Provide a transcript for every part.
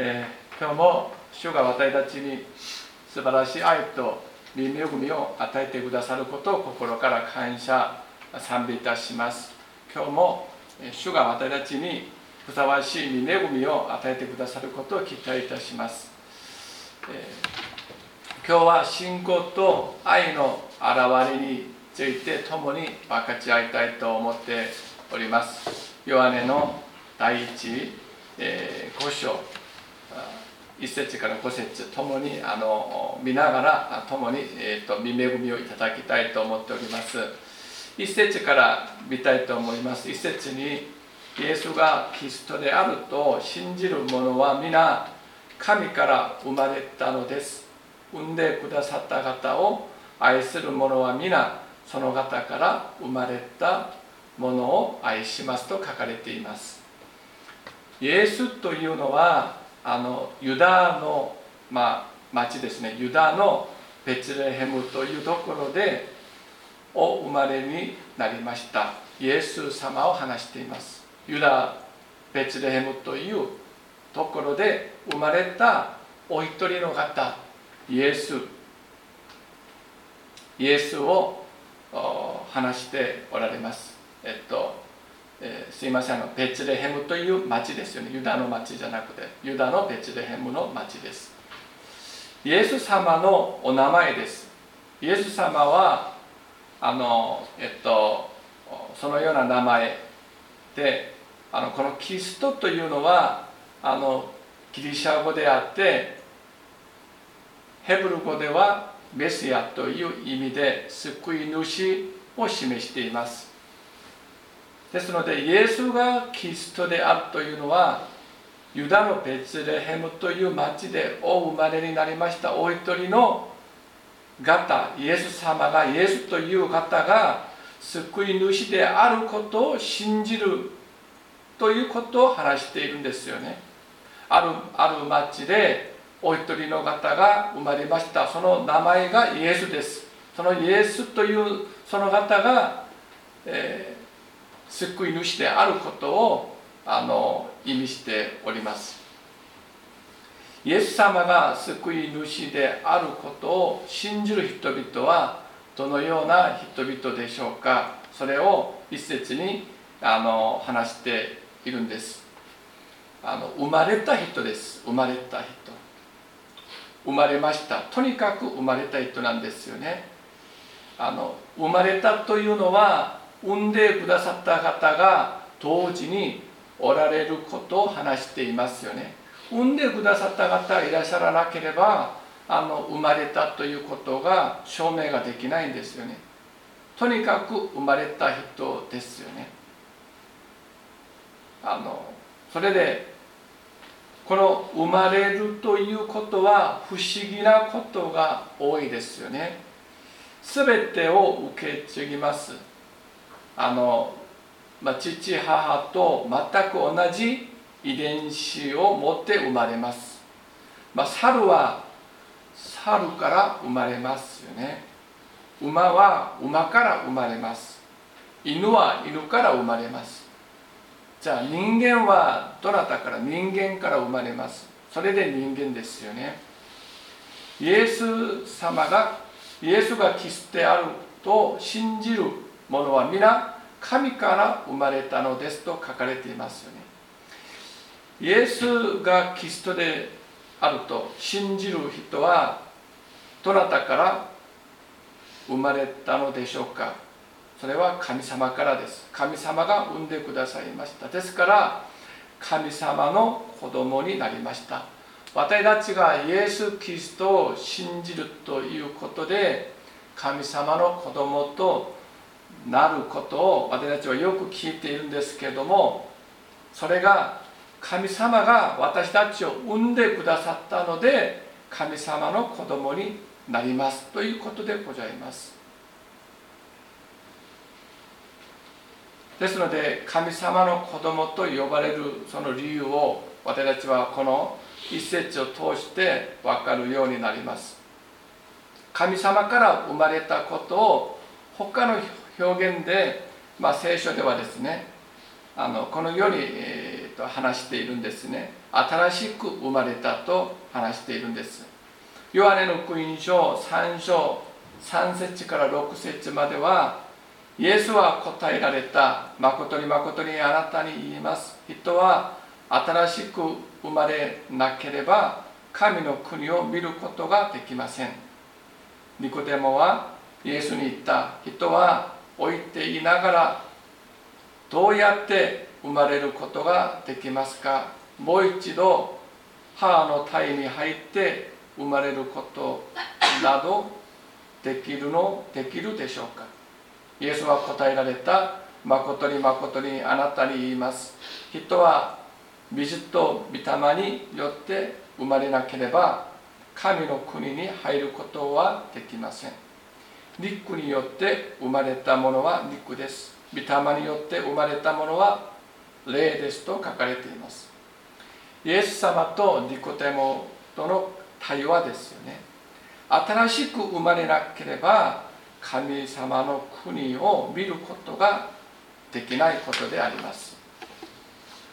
えー、今日も主が私たちに素晴らしい愛と恵みを与えてくださることを心から感謝賛美いたします。今日も主が私たちにふさわしい恵みを与えてくださることを期待いたします、えー、今日は信仰と愛の現れについて共に分かち合いたいと思っております。ヨハネの第一、えー、5章。1節から5節ともにあの見ながら共に、えーと、見恵みをいただきたいと思っております。1節から見たいと思います。1節にイエスがキリストであると信じる者は皆神から生まれたのです。産んでくださった方を愛する者は皆その方から生まれたものを愛しますと書かれています。イエスというのはあのユダの、まあ、町ですね。ユダのベツレヘムというところでお生まれになりました。イエス様を話しています。ユダベツレヘムというところで生まれたお一人の方イエス。イエスを話しておられます。えっとえー、すいませんあのベツレヘムという町ですよね。ユダの町じゃなくてユダのベツレヘムの町です。イエス様のお名前です。イエス様はあのえっとそのような名前であのこのキリストというのはあのギリシャ語であってヘブル語ではメシアという意味で救い主を示しています。ですのでイエスがキリストであるというのはユダのベツレヘムという町でお生まれになりましたお一人の方イエス様がイエスという方が救い主であることを信じるということを話しているんですよね。あるある町でお一人の方が生まれました。その名前がイエスです。そのイエスというその方が、えー救い主であることをあの意味しております。イエス様が救い主であることを信じる人々はどのような人々でしょうか。それを一節にあの話しているんです。あの生まれた人です。生まれた人。生まれました。とにかく生まれた人なんですよね。あの生まれたというのは産んでくださった方が同時におられることを話していますよね。産んでくださった方がいらっしゃらなければあの生まれたということが証明ができないんですよね。とにかく生まれた人ですよね。あのそれでこの生まれるということは不思議なことが多いですよね。全てを受け継ぎます。あの、まあ、父母と全く同じ遺伝子を持って生まれます、まあ、猿は猿から生まれますよね。馬は馬から生まれます。犬は犬から生まれます。じゃあ人間はどなたから人間から生まれます？それで人間ですよね。イエス様がイエスがキスであると信じるものは皆神から生まれたのですと書かれていますよね。イエスがキリストであると信じる人はどなたから生まれたのでしょうか。それは神様からです。神様が産んでくださいました。ですから神様の子供になりました。私たちがイエス・キリストを信じるということで神様の子供となることを私たちはよく聞いているんですけれどもそれが神様が私たちを産んでくださったので神様の子供になりますということでございます。ですので神様の子供と呼ばれるその理由を私たちはこの一節を通して分かるようになります。神様から生まれたことを他の表現で、まあ、聖書ではですねあのこの世にえーと、話しているんですね。新しく生まれたと話しているんです。ヨハネの福音書3章3節から6節まではイエスは答えられた。誠に誠にあなたに言います。人は新しく生まれなければ神の国を見ることができません。ニコデモはイエスに言った。人は置いていながらどうやって生まれることができますか？もう一度母の体に入って生まれることなどできるの？できるでしょうか？イエスは答えられた。誠に誠にあなたに言います。人は美術と御霊によって生まれなければ神の国に入ることはできません。肉によって生まれたものは肉です。御霊によって生まれたものは霊ですと書かれています。イエス様とニコテモとの対話ですよね。新しく生まれなければ神様の国を見ることができないことであります。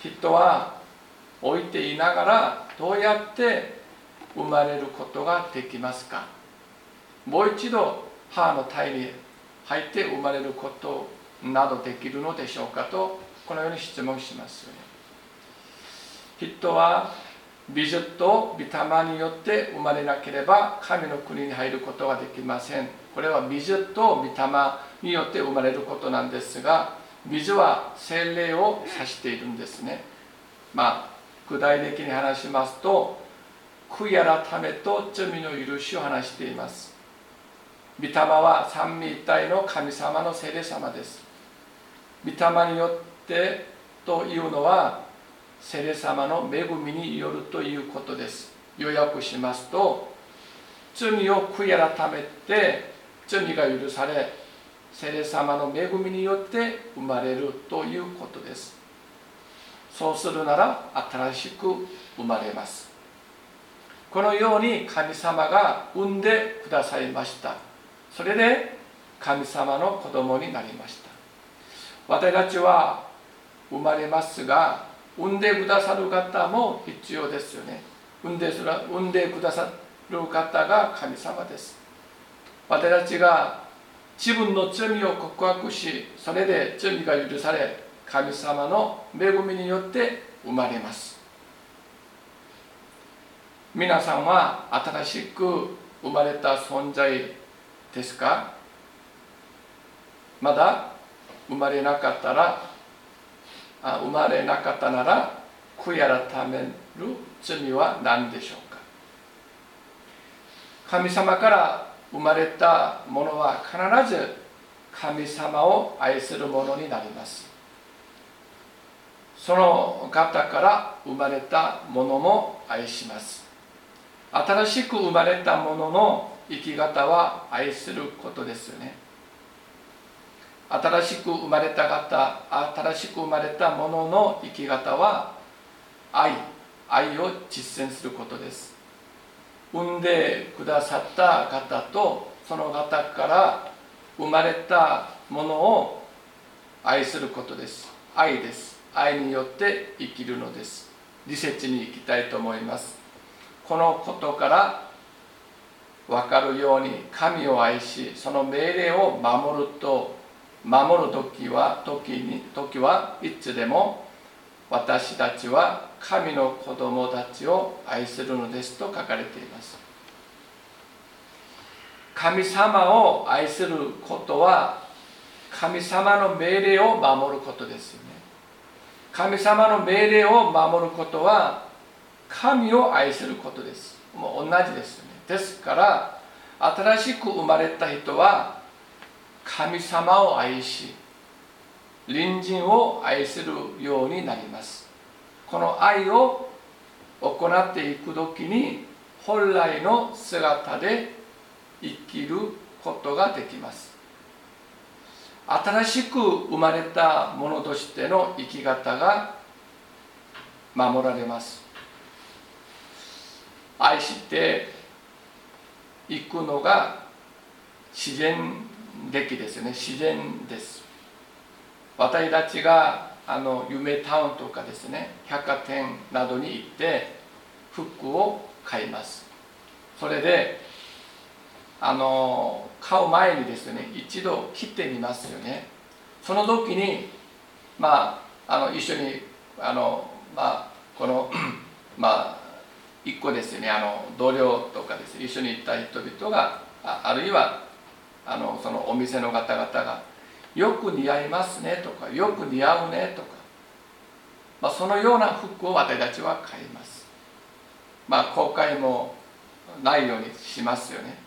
人は置いていながらどうやって生まれることができますか。もう一度母の体に入って生まれることなどできるのでしょうかとこのように質問します人は美術と御霊によって生まれなければ神の国に入ることができません。これは美術と御霊によって生まれることなんですが美術は洗礼を指しているんですね。まあ具体的に話しますと悔い改めと罪の許しを話しています。御霊は三位一体の神様の聖霊様です。御霊によってというのは聖霊様の恵みによるということです。予約しますと罪を悔い改めて罪が許され聖霊様の恵みによって生まれるということです。そうするなら新しく生まれます。このように神様が産んでくださいました。それで神様の子供になりました。私たちは生まれますが産んでくださる方も必要ですよね。産んで産んでくださる方が神様です。私たちが自分の罪を告白しそれで罪が許され神様の恵みによって生まれます。皆さんは新しく生まれた存在ですか？まだ生まれなかったらあ生まれなかったなら悔い改める罪は何でしょうか？神様から生まれたものは必ず神様を愛するものになります。その方から生まれたものも愛します。新しく生まれたものの生き方は愛することですよね。新しく生まれた方新しく生まれたものの生き方は愛。愛を実践することです。産んでくださった方とその方から生まれたものを愛することです。愛です。愛によって生きるのです。理節に行きたいと思います。このことから分かるように神を愛しその命令を守ると守る時は時に時はいつでも私たちは神の子供たちを愛するのですと書かれています。神様を愛することは神様の命令を守ることですよね。神様の命令を守ることは神を愛することです。もう同じですですから新しく生まれた人は神様を愛し隣人を愛するようになります。この愛を行っていく時に本来の姿で生きることができます。新しく生まれたものとしての生き方が守られます。愛していくのが自然的ですよね。自然です。私たちがあの夢タウンとかですね。百貨店などに行って服を買います。それであの買う前にですね一度切ってみますよね。その時にまああの一緒にあのまあこのまあ一個ですね。あの同僚とかです。ね一緒に行った人々がああるいはあのそのお店の方々が「よく似合いますね」とか「よく似合うね」とか、まあ、そのような服を私たちは買います。まあ後悔もないようにしますよね。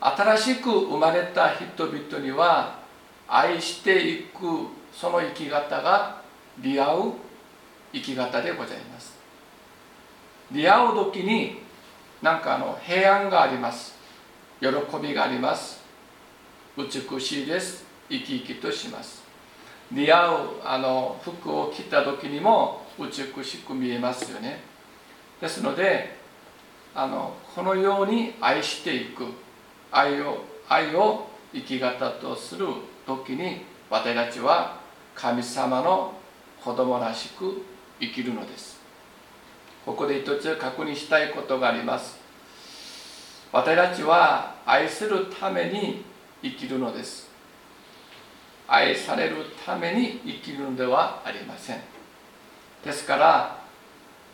新しく生まれた人々には愛していくその生き方が似合う生き方でございます。出会う時になんかあの平安があります。喜びがあります。美しいです。生き生きとします。出会うあの服を着た時にも美しく見えますよね。ですのであのこのように愛していく。愛を愛を生き方とする時に私たちは神様の子供らしく生きるのです。ここで一つ確認したいことがあります。私たちは愛するために生きるのです。愛されるために生きるのではありません。ですから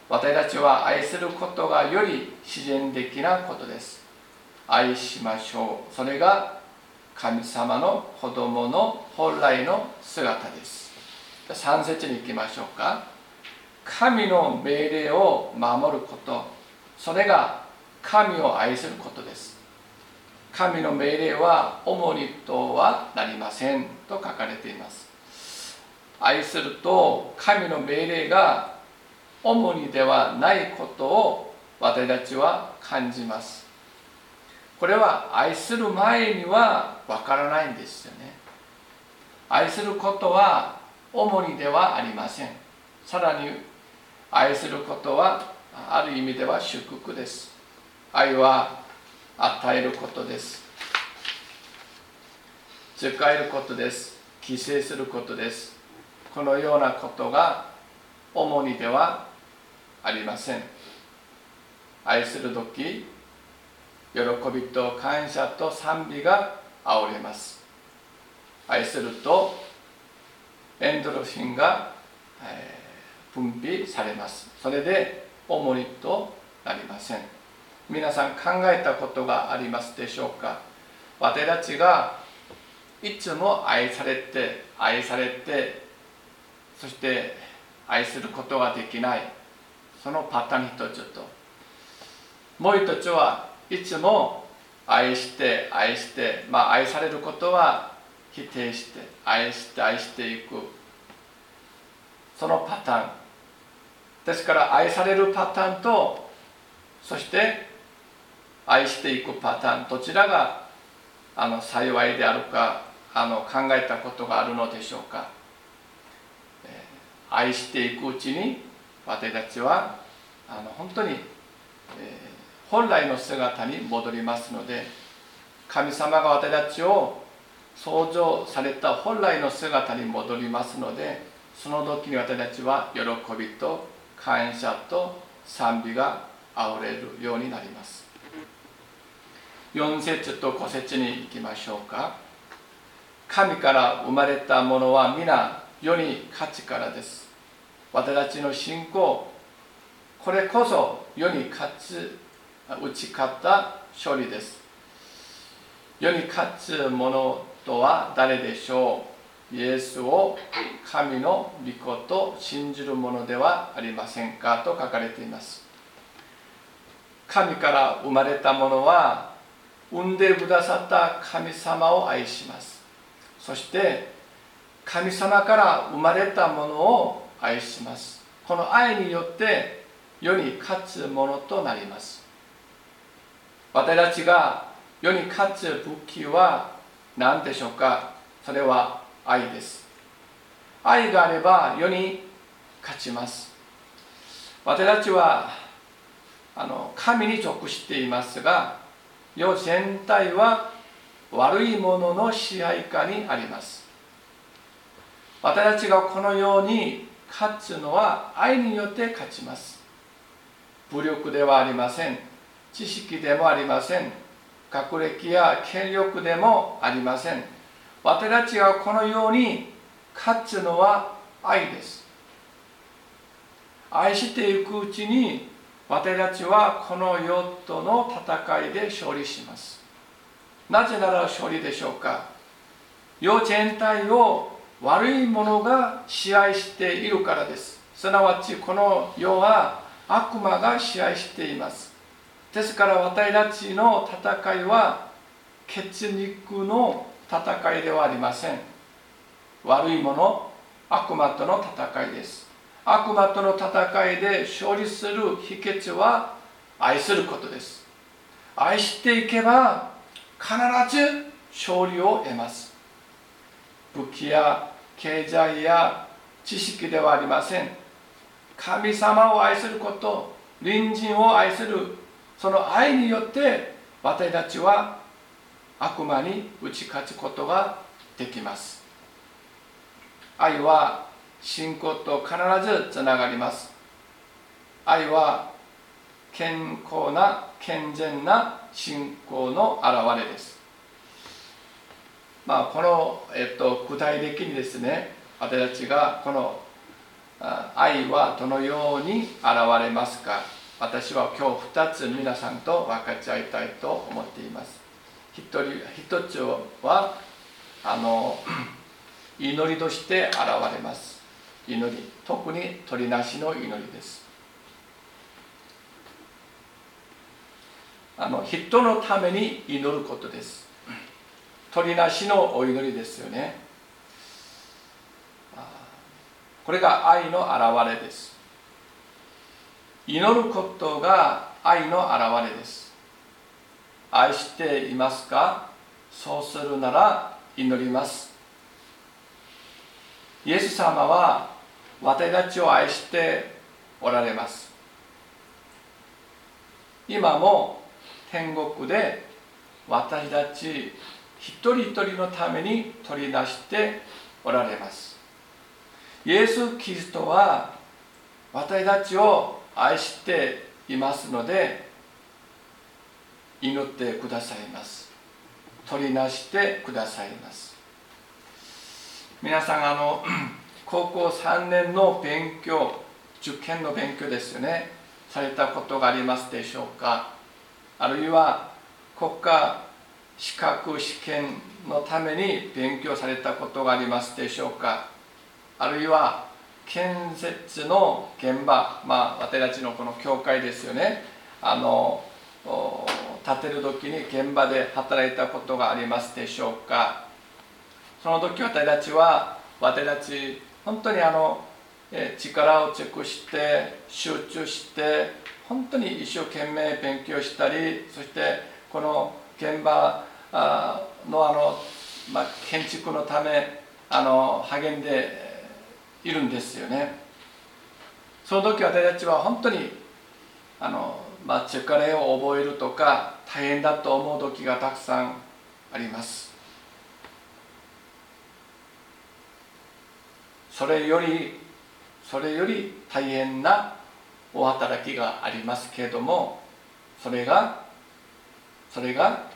私たちは愛することがより自然的なことです。愛しましょう。それが神様の子供の本来の姿です。3節に行きましょうか。神の命令を守ること。それが神を愛することです。神の命令は主にとはなりません。と書かれています。愛すると神の命令が主にではないことを私たちは感じます。これは愛する前にはわからないんですよね。愛することは主にではありません。さらに愛することはある意味では祝福です。愛は与えることです。使えることです。規制することです。このようなことが主にではありません。愛する時喜びと感謝と賛美があおれます。愛するとエンドロフィンが、えー分泌されます。それで重荷となりません。皆さん考えたことがありますでしょうか？私たちがいつも愛されて愛されてそして愛することができない。そのパターン一つと。もう一つはいつも愛して愛してまあ愛されることは否定して愛して愛していく。そのパターン。ですから愛されるパターンとそして愛していくパターンどちらがあの幸いであるかあの考えたことがあるのでしょうか、えー、愛していくうちに私たちはあの本当に、えー、本来の姿に戻りますので神様が私たちを創造された本来の姿に戻りますのでその時に私たちは喜びと感謝と賛美があふれるようになります。4節と5節に行きましょうか。神から生まれたものは皆世に勝ちからです。私たちの信仰これこそ世に勝つ打ち勝った勝利です。世に勝つ者とは誰でしょう？イエスを神の御子と信じるものではありませんかと書かれています。神から生まれたものは産んでくださった神様を愛します。そして神様から生まれたものを愛します。この愛によって世に勝つものとなります。私たちが世に勝つ武器は何でしょうか？それは愛です。愛があれば世に勝ちます。私たちはあの神に属していますが世全体は悪いものの支配下にあります。私たちがこのように勝つのは愛によって勝ちます。武力ではありません。知識でもありません。学歴や権力でもありません。私たちがこのように勝つのは愛です。愛していくうちに私たちはこの世との戦いで勝利します。なぜなら勝利でしょうか。世全体を悪いものが支配しているからです。すなわちこの世は悪魔が支配しています。ですから私たちの戦いは血肉の戦いではありません。悪いもの悪魔との戦いです。悪魔との戦いで勝利する秘訣は愛することです。愛していけば必ず勝利を得ます。武器や経済や知識ではありません。神様を愛すること隣人を愛するその愛によって私たちは悪魔に打ち勝つことができます。愛は信仰と必ずつながります。愛は健康な健全な信仰の表れです。まあこの、えっと、具体的にですね私たちがこの愛はどのように現れますか。私は今日2つ皆さんと分かち合いたいと思っています。一人一つはあの 祈りとして現れます。祈り。特に鳥なしの祈りです。あの人のために祈ることです。鳥なしのお祈りですよね。これが愛の表れです。祈ることが愛の表れです。愛していますか？そうするなら祈ります。イエス様は私たちを愛しておられます。今も天国で私たち一人一人のために取り出しておられます。イエス・キリストは私たちを愛していますので祈ってくださいます。取りなしてくださいます。皆さんあの 高校3年の勉強受験の勉強ですよね。されたことがありますでしょうか。あるいは国家資格試験のために勉強されたことがありますでしょうか。あるいは建設の現場まあ私たちのこの教会ですよね。あの建てる時に現場で働いたことがありますでしょうか？その時私たちは私たち本当にあの力を尽くして集中して本当に一生懸命勉強したりそしてこの現場のあの、まあ、建築のためあの励んでいるんですよね。その時私たちは本当にあの、まあ、力を覚えるとか大変だと思う時がたくさんあります。それよりそれより大変なお働きがありますけれどもそれがそれが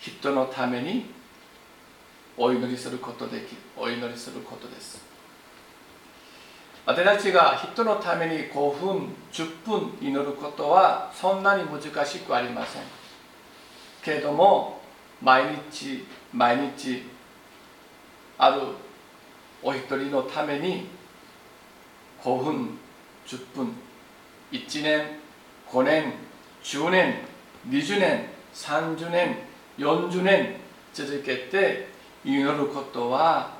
人のためにお祈りすることできるお祈りすることです。私たちが人のために5分10分祈ることはそんなに難しくありません。けれども毎日毎日あるお一人のために5分10分。1年5年10年20年30年40年続けて祈ることは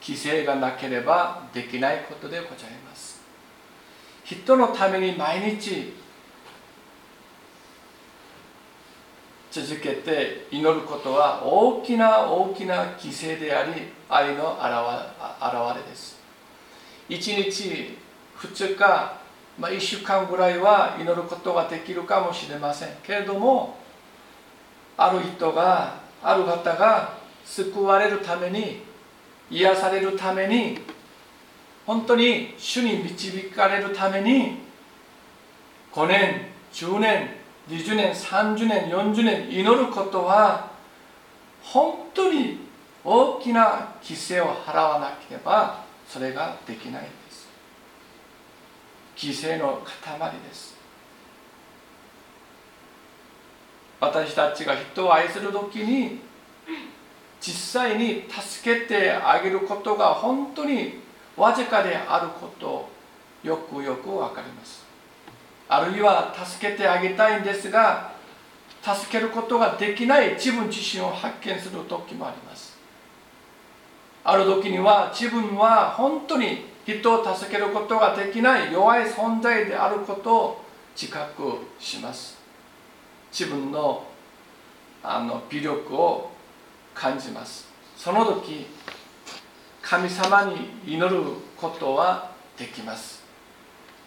規制がなければできないことでございます。人のために毎日続けて祈ることは大きな大きな犠牲であり愛の表れです。1日2日、まあ、1週間ぐらいは祈ることができるかもしれませんけれどもある人がある方が救われるために癒されるために本当に主に導かれるために5年10年20年30年40年祈ることは本当に大きな犠牲を払わなければそれができないです。犠牲の塊です。私たちが人を愛する時に実際に助けてあげることが本当にわずかであることよくよく分かります。あるいは助けてあげたいんですが助けることができない自分自身を発見する時もあります。ある時には自分は本当に人を助けることができない弱い存在であることを自覚します。自分のあの微力を感じます。その時神様に祈ることはできます。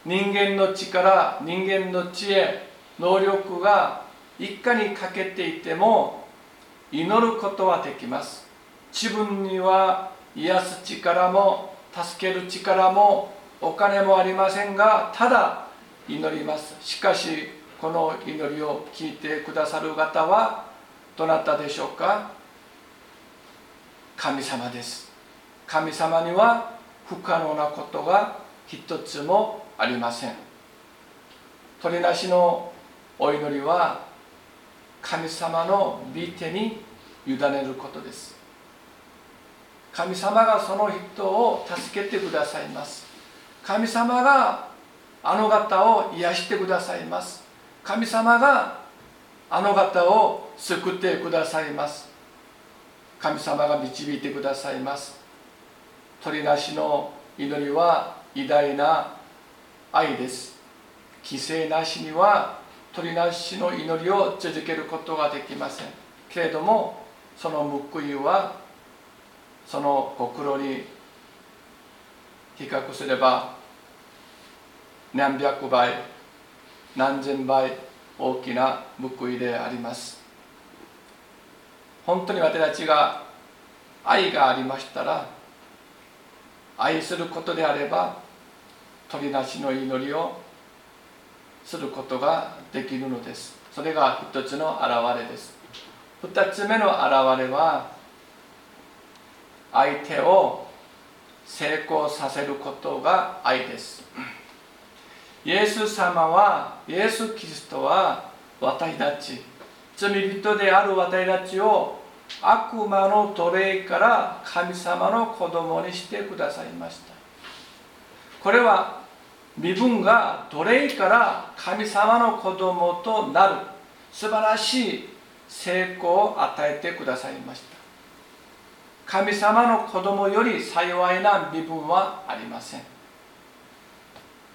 人間の力人間の知恵能力が一家に欠けていても祈ることはできます。自分には癒す力も助ける力もお金もありませんがただ祈ります。しかしこの祈りを聞いてくださる方はどなたでしょうか？神様です。神様には不可能なことが一つもありません。鳥なしのお祈りは神様の御手に委ねることです。神様がその人を助けてくださいます。神様があの方を癒してくださいます。神様があの方を救ってくださいます。神様が導いてくださいます。鳥なしの祈りは偉大な愛です。犠牲なしには鳥なしの祈りを続けることができません。けれどもその報いはそのご苦労に比較すれば何百倍何千倍大きな報いであります。本当に私たちが愛がありましたら愛することであれば鳥なしの祈りをすることができるのです。それが一つの表れです。二つ目の表れは相手を成功させることが愛です。イエス様はイエス・キリストは私たち罪人である私たちを悪魔の奴隷から神様の子供にしてくださいました。これは身分が奴隷から神様の子供となる。素晴らしい成功を与えてくださいました。神様の子供より幸いな身分はありません。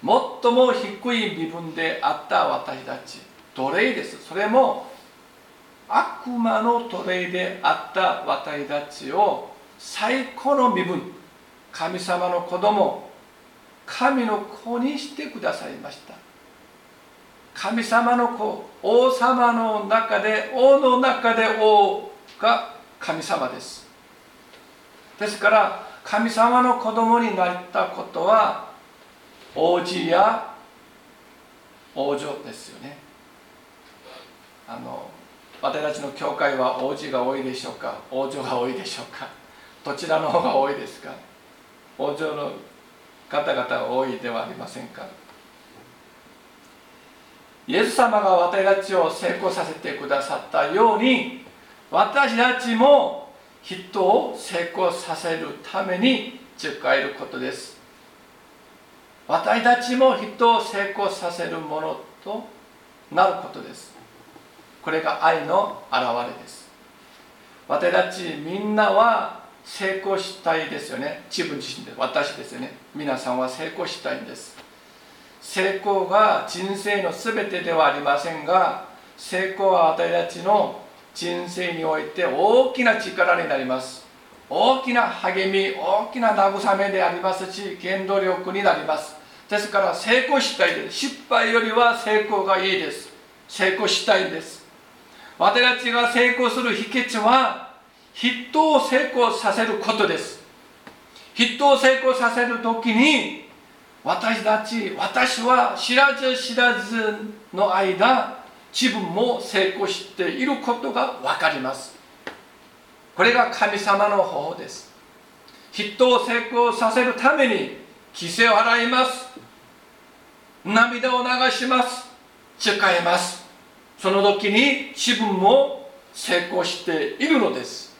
最も低い身分であった私たち。奴隷です。それも悪魔の奴隷であった私たちを最高の身分神様の子供神の子にしてくださいました。神様の子王様の中で王の中で王が神様です。ですから神様の子供になったことは王子や王女ですよね。あの私たちの教会は王子が多いでしょうか？王女が多いでしょうか？どちらの方が多いですか？王女の方々が多いではありませんか？イエス様が私たちを成功させてくださったように私たちも人を成功させるために使えることです。私たちも人を成功させるものとなることです。これが愛の表れです。私たちみんなは成功したいですよね。自分自身で私ですよね。皆さんは成功したいんです。成功が人生の全てではありませんが成功は私たちの人生において大きな力になります。大きな励み大きな慰めでありますし原動力になります。ですから成功したいです。失敗よりは成功がいいです。成功したいんです。私たちが成功する秘訣は人を成功させることです。人を成功させる時に私たち私は知らず知らずの間自分も成功していることが分かります。これが神様の方法です。人を成功させるために規制を払います。涙を流します。誓います。その時に自分も成功しているのです。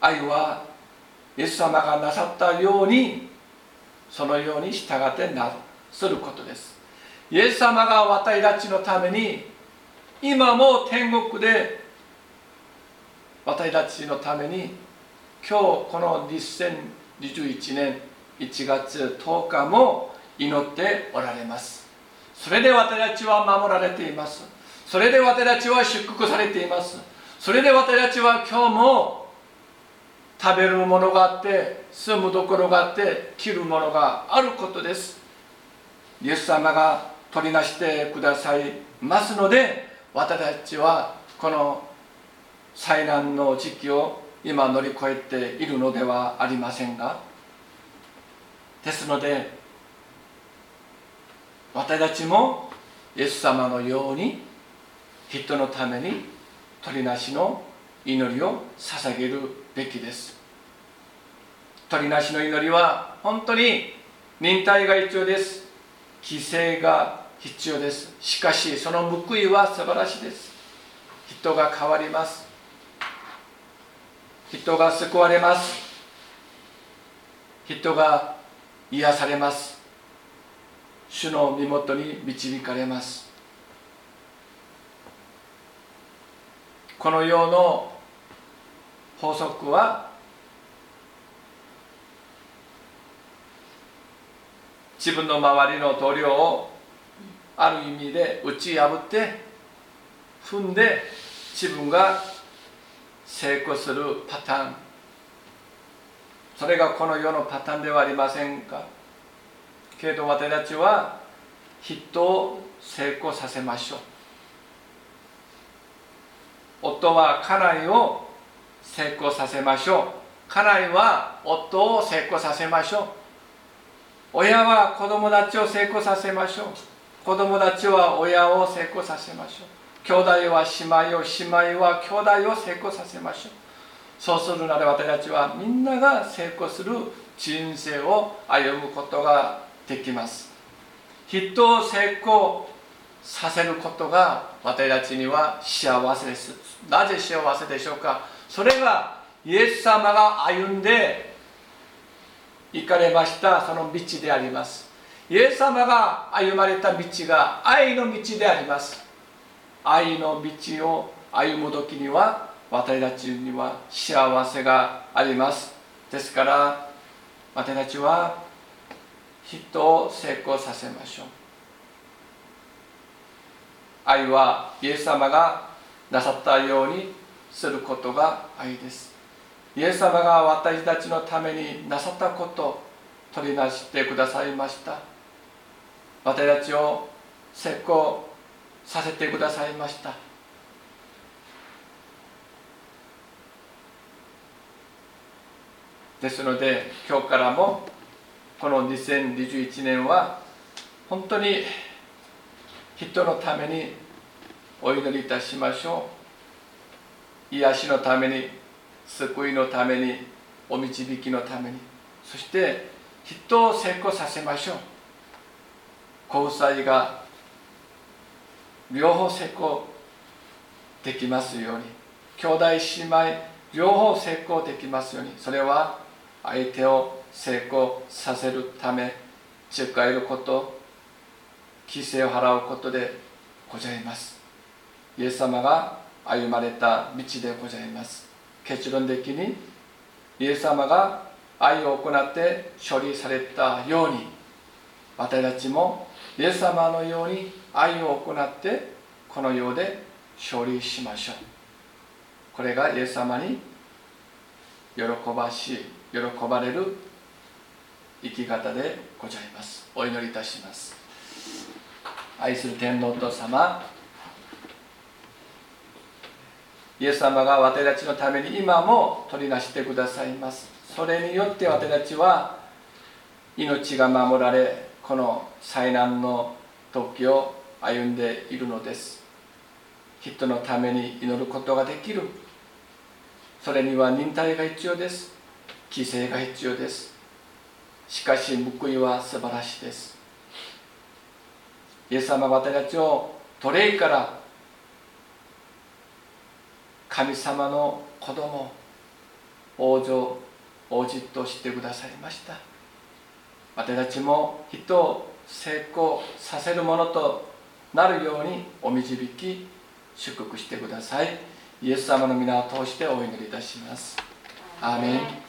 愛はイエス様がなさったようにそのように従ってなすることです。イエス様が私たちのために今も天国で私たちのために今日この2021年1月10日も祈っておられます。それで私たちは守られています。それで私たちは祝福されています。それで私たちは今日も食べるものがあって住むところがあって着るものがあることです。イエス様が取りなしてくださいますので私たちはこの災難の時期を今乗り越えているのではありませんがですので私たちもイエス様のように人のために鳥なしの祈りを捧げるべきです。鳥なしの祈りは本当に忍耐が必要です。規制が必要です。しかしその報いは素晴らしいです。人が変わります。人が救われます。人が癒されます。主の身元に導かれます。この世の法則は自分の周りの塗料をある意味で打ち破って踏んで自分が成功するパターン。それがこの世のパターンではありませんか？けど私たちは人を成功させましょう。夫は家内を成功させましょう。家内は夫を成功させましょう。親は子供たちを成功させましょう。子供たちは親を成功させましょう。兄弟は姉妹を姉妹は兄弟を成功させましょう。そうするなら私たちはみんなが成功する人生を歩むことができます。人を成功させることが私たちには幸せです。なぜ幸せでしょうか？それがイエス様が歩んで行かれましたその道であります。イエス様が歩まれた道が愛の道であります。愛の道を歩む時には私たちには幸せがあります。ですから私たちは人を成功させましょう。愛はイエス様がなさったようにすることが愛です。イエス様が私たちのためになさったことを取りなしてくださいました。私たちを成功させてくださいました。ですので今日からもこの2021年は本当に人のためにお祈りいたしましょう。癒しのために救いのためにお導きのためにそして人を成功させましょう。交際が両方成功できますように。兄弟姉妹両方成功できますように。それは相手を成功させるため誓えること規制を払うことでございます。イエス様が歩まれた道でございます。結論的にイエス様が愛を行って処理されたように私たちもイエス様のように愛を行ってこの世で勝利しましょう。これがイエス様に喜ばしい喜ばれる生き方でございます。お祈りいたします。愛する天皇と様イエス様が私たちのために今も取りなしてくださいます。それによって私たちは命が守られこの災難の時を歩んでいるのです。人のために祈ることができる。それには忍耐が必要です。犠牲が必要です。しかし報いは素晴らしいです。イエス様は私たちを奴隷から神様の子供王女王子としてくださいました。私たちも人を成功させるものとなるようにお導き祝福してください。イエス様の皆を通してお祈りいたします。アーメン。